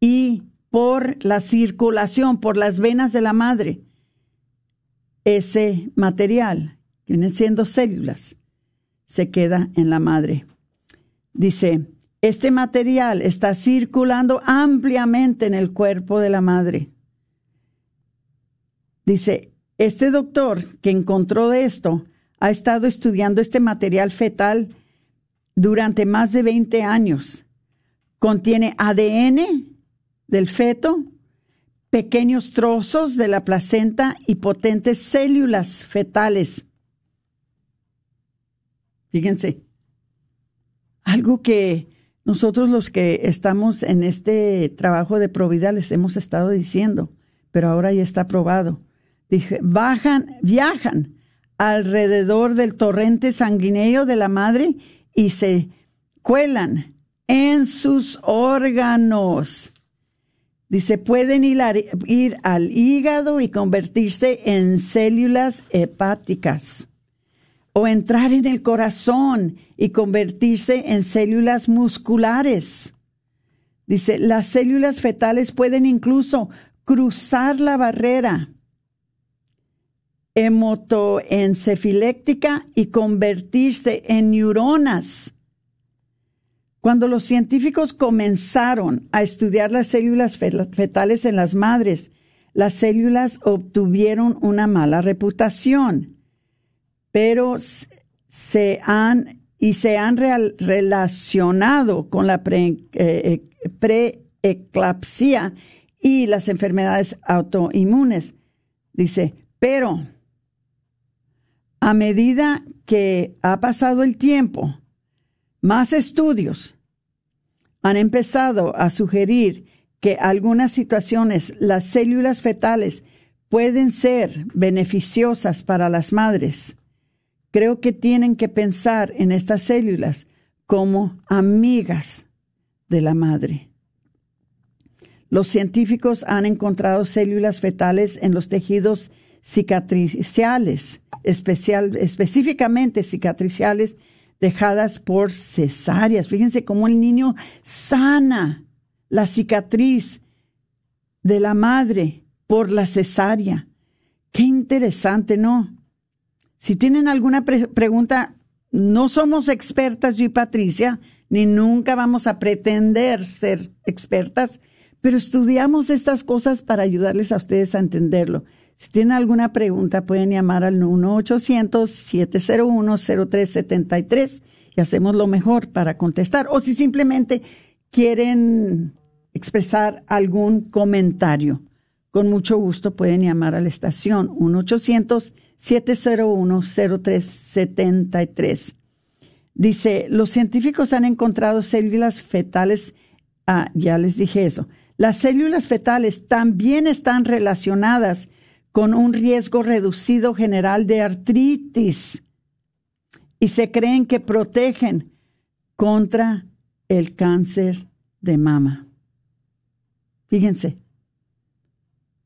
y por la circulación, por las venas de la madre, ese material, que vienen siendo células, se queda en la madre. Dice, este material está circulando ampliamente en el cuerpo de la madre. Dice, este doctor que encontró esto ha estado estudiando este material fetal durante más de 20 años. Contiene ADN del feto, pequeños trozos de la placenta y potentes células fetales. Fíjense, algo que nosotros los que estamos en este trabajo de Provida les hemos estado diciendo, pero ahora ya está probado. Dije, bajan, viajan alrededor del torrente sanguíneo de la madre y se cuelan en sus órganos. Dice, pueden ir, ir, al hígado y convertirse en células hepáticas o entrar en el corazón y convertirse en células musculares. Dice, las células fetales pueden incluso cruzar la barrera hemotoencefiléctica y convertirse en neuronas. Cuando los científicos comenzaron a estudiar las células fetales en las madres, las células obtuvieron una mala reputación pero se han y se han relacionado con la eh, preeclampsia y las enfermedades autoinmunes. Dice, pero a medida que ha pasado el tiempo, más estudios han empezado a sugerir que algunas situaciones las células fetales pueden ser beneficiosas para las madres creo que tienen que pensar en estas células como amigas de la madre. Los científicos han encontrado células fetales en los tejidos cicatriciales, especial, específicamente cicatriciales dejadas por cesáreas. Fíjense cómo el niño sana la cicatriz de la madre por la cesárea. Qué interesante, ¿no? Si tienen alguna pregunta, no somos expertas yo y Patricia, ni nunca vamos a pretender ser expertas, pero estudiamos estas cosas para ayudarles a ustedes a entenderlo. Si tienen alguna pregunta, pueden llamar al 1-800-701-0373 y hacemos lo mejor para contestar. O si simplemente quieren expresar algún comentario, con mucho gusto pueden llamar a la estación 1 800 701-0373. Dice, los científicos han encontrado células fetales, ah, ya les dije eso, las células fetales también están relacionadas con un riesgo reducido general de artritis y se creen que protegen contra el cáncer de mama. Fíjense,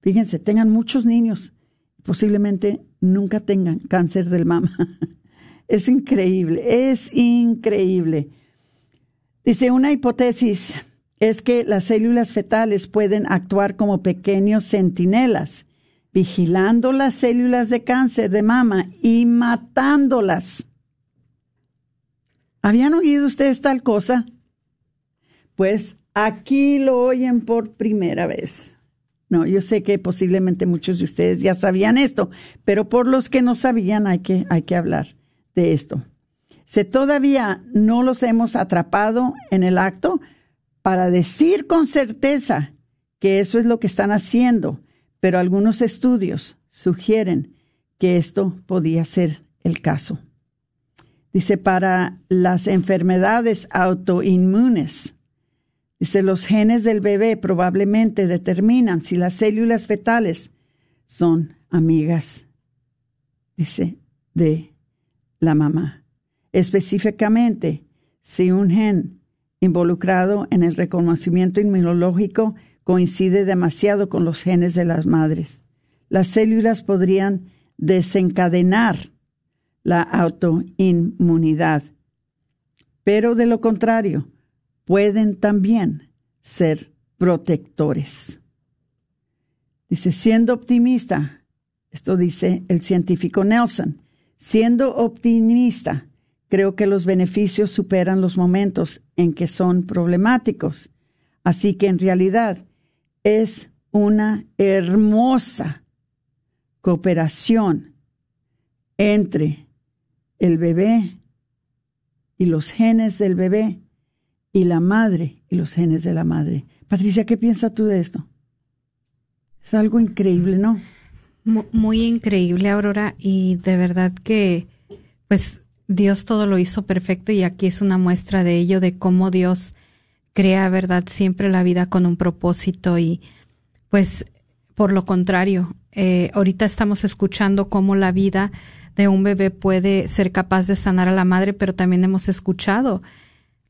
fíjense, tengan muchos niños, posiblemente nunca tengan cáncer del mama. [laughs] Es increíble, es increíble. Dice, una hipótesis es que las células fetales pueden actuar como pequeños centinelas, vigilando las células de cáncer de mama y matándolas. ¿Habían oído ustedes tal cosa? Pues aquí lo oyen por primera vez. No, yo sé que posiblemente muchos de ustedes ya sabían esto, pero por los que no sabían hay que, hay que hablar de esto. Si todavía no los hemos atrapado en el acto, para decir con certeza que eso es lo que están haciendo, pero algunos estudios sugieren que esto podía ser el caso. Dice, para las enfermedades autoinmunes, dice, los genes del bebé probablemente determinan si las células fetales son amigas, dice, de la mamá. Específicamente, si un gen involucrado en el reconocimiento inmunológico coincide demasiado con los genes de las madres. Las células podrían desencadenar la autoinmunidad, pero de lo contrario, pueden también ser protectores. Dice, siendo optimista, esto dice el científico Nelson, siendo optimista, creo que los beneficios superan los momentos en que son problemáticos. Así que en realidad es una hermosa cooperación entre el bebé y los genes del bebé y la madre y los genes de la madre. Patricia, ¿qué piensas tú de esto? Es algo increíble, ¿no? Muy increíble, Aurora, y de verdad que, pues, Dios todo lo hizo perfecto y aquí es una muestra de ello, de cómo Dios crea, ¿verdad? Siempre la vida con un propósito y pues por lo contrario, eh, ahorita estamos escuchando cómo la vida de un bebé puede ser capaz de sanar a la madre, pero también hemos escuchado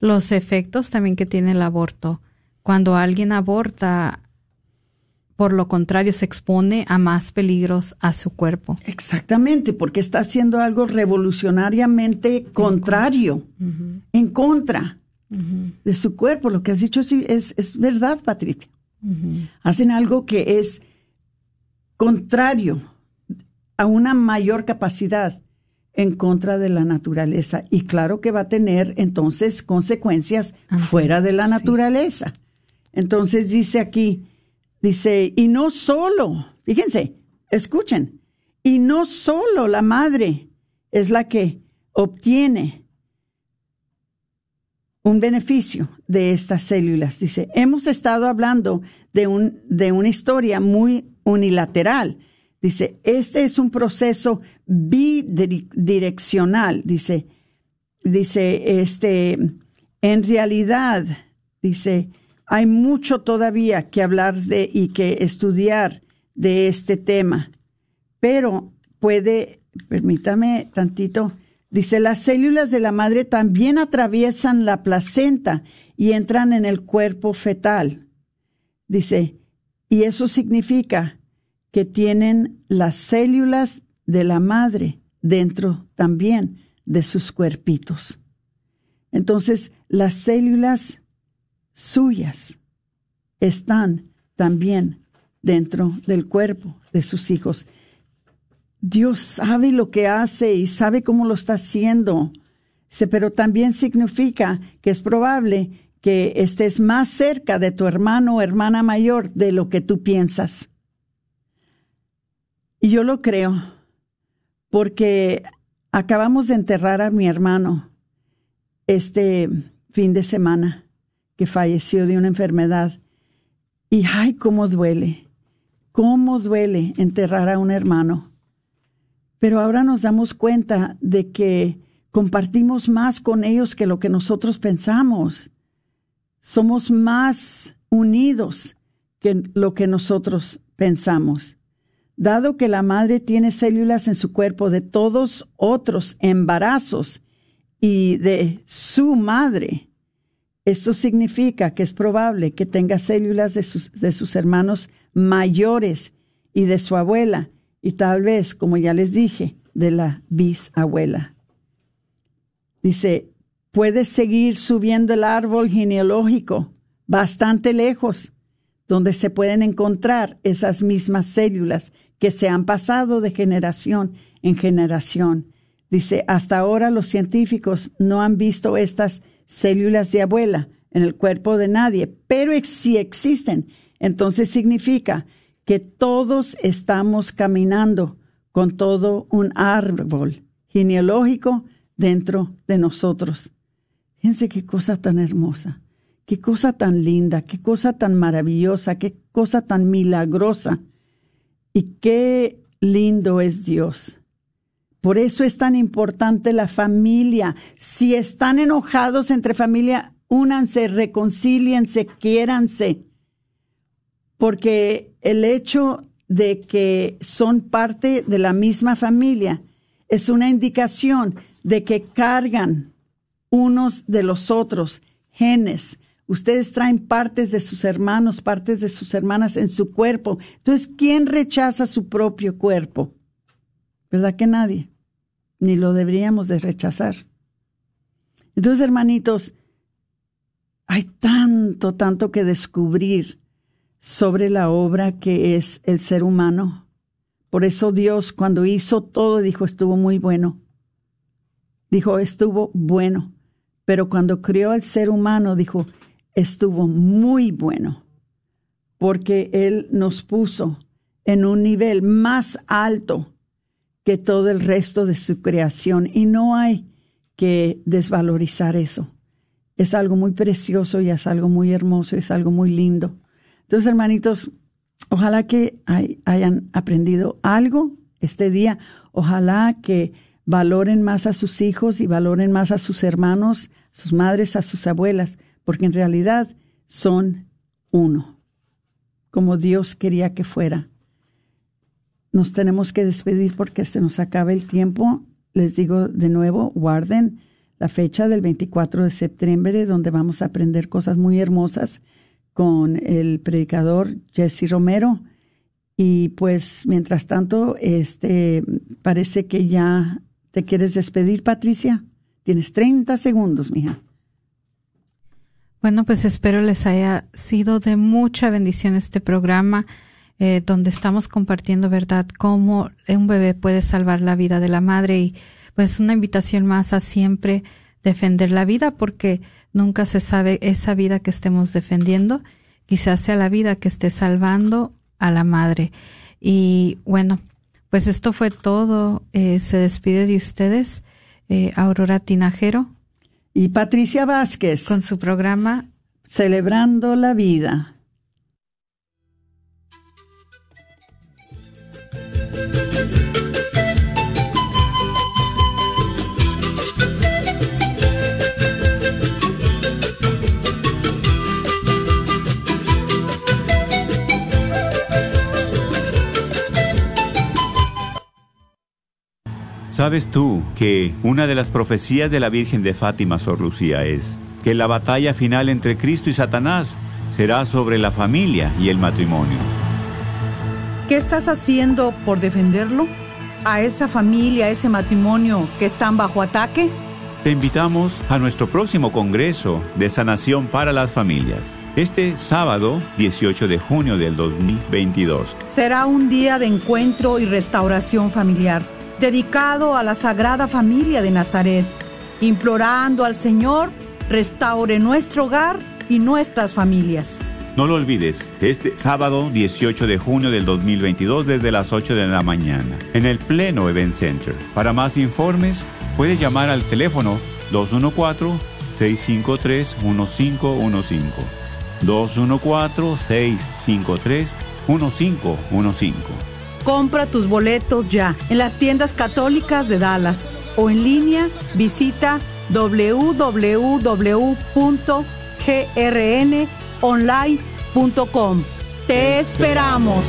los efectos también que tiene el aborto. Cuando alguien aborta, por lo contrario, se expone a más peligros a su cuerpo. Exactamente, porque está haciendo algo revolucionariamente contrario, en contra de su cuerpo. Lo que has dicho es, es, verdad, Patricia. Hacen algo que es contrario a una mayor capacidad en contra de la naturaleza. Y claro que va a tener entonces consecuencias fuera de la naturaleza. Entonces dice aquí, dice, y no solo, fíjense, escuchen, y no solo la madre es la que obtiene un beneficio de estas células. Dice, hemos estado hablando de, un, de una historia muy unilateral. Dice, este es un proceso bidireccional. Dice, dice, este, en realidad, dice, hay mucho todavía que hablar de y que estudiar de este tema, pero puede, permítame tantito, Dice, las células de la madre también atraviesan la placenta y entran en el cuerpo fetal. Dice, y eso significa que tienen las células de la madre dentro también de sus cuerpitos. Entonces, las células suyas están también dentro del cuerpo de sus hijos. Dios sabe lo que hace y sabe cómo lo está haciendo. Pero también significa que es probable que estés más cerca de tu hermano o hermana mayor de lo que tú piensas. Y yo lo creo, porque acabamos de enterrar a mi hermano este fin de semana, que falleció de una enfermedad. Y ay, cómo duele, cómo duele enterrar a un hermano. Pero ahora nos damos cuenta de que compartimos más con ellos que lo que nosotros pensamos. Somos más unidos que lo que nosotros pensamos. Dado que la madre tiene células en su cuerpo de todos otros embarazos y de su madre, esto significa que es probable que tenga células de sus, de sus hermanos mayores y de su abuela y tal vez, como ya les dije, de la bisabuela. Dice, puedes seguir subiendo el árbol genealógico bastante lejos, donde se pueden encontrar esas mismas células que se han pasado de generación en generación. Dice, hasta ahora los científicos no han visto estas células de abuela en el cuerpo de nadie, pero si existen, entonces significa que todos estamos caminando con todo un árbol genealógico dentro de nosotros. Fíjense qué cosa tan hermosa, qué cosa tan linda, qué cosa tan maravillosa, qué cosa tan milagrosa y qué lindo es Dios. Por eso es tan importante la familia. Si están enojados entre familia, únanse, reconcíliense, quiéranse. Porque el hecho de que son parte de la misma familia es una indicación de que cargan unos de los otros genes. Ustedes traen partes de sus hermanos, partes de sus hermanas en su cuerpo. Entonces, ¿quién rechaza su propio cuerpo? ¿Verdad que nadie? Ni lo deberíamos de rechazar. Entonces, hermanitos, hay tanto, tanto que descubrir sobre la obra que es el ser humano. Por eso Dios cuando hizo todo dijo estuvo muy bueno. Dijo estuvo bueno. Pero cuando creó al ser humano dijo estuvo muy bueno. Porque Él nos puso en un nivel más alto que todo el resto de su creación. Y no hay que desvalorizar eso es algo muy precioso y es algo muy hermoso, es algo muy lindo. Entonces, hermanitos, ojalá que hayan aprendido algo este día, ojalá que valoren más a sus hijos y valoren más a sus hermanos, sus madres, a sus abuelas, porque en realidad son uno, como Dios quería que fuera. Nos tenemos que despedir porque se nos acaba el tiempo. Les digo de nuevo, guarden la fecha del 24 de septiembre, donde vamos a aprender cosas muy hermosas con el predicador Jesse Romero. Y pues, mientras tanto, este, parece que ya te quieres despedir, Patricia. Tienes 30 segundos, mija. Bueno, pues espero les haya sido de mucha bendición este programa, eh, donde estamos compartiendo, ¿verdad?, cómo un bebé puede salvar la vida de la madre y pues una invitación más a siempre defender la vida porque nunca se sabe esa vida que estemos defendiendo, quizás sea la vida que esté salvando a la madre. Y bueno, pues esto fue todo. Eh, se despide de ustedes eh, Aurora Tinajero. Y Patricia Vázquez. Con su programa Celebrando la Vida. ¿Sabes tú que una de las profecías de la Virgen de Fátima, Sor Lucía, es que la batalla final entre Cristo y Satanás será sobre la familia y el matrimonio? ¿Qué estás haciendo por defenderlo? ¿A esa familia, a ese matrimonio que están bajo ataque? Te invitamos a nuestro próximo Congreso de Sanación para las Familias. Este sábado 18 de junio del 2022. Será un día de encuentro y restauración familiar dedicado a la Sagrada Familia de Nazaret, implorando al Señor restaure nuestro hogar y nuestras familias. No lo olvides, este sábado 18 de junio del 2022 desde las 8 de la mañana, en el Pleno Event Center. Para más informes, puedes llamar al teléfono 214-653-1515. 214-653-1515. Compra tus boletos ya en las tiendas católicas de Dallas o en línea visita www.grnonline.com. Te esperamos.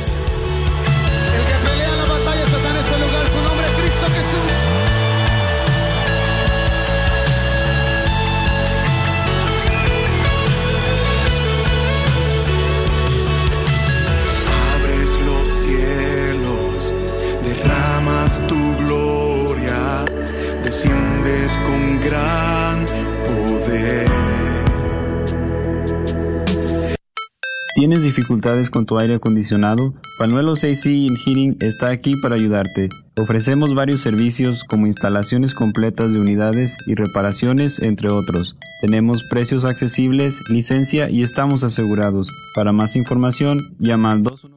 ¿Tienes dificultades con tu aire acondicionado? Panuelos AC Heating está aquí para ayudarte. Ofrecemos varios servicios como instalaciones completas de unidades y reparaciones, entre otros. Tenemos precios accesibles, licencia y estamos asegurados. Para más información, llama al 214.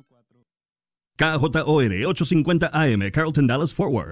KJOR 850 AM, Carlton Dallas Forward.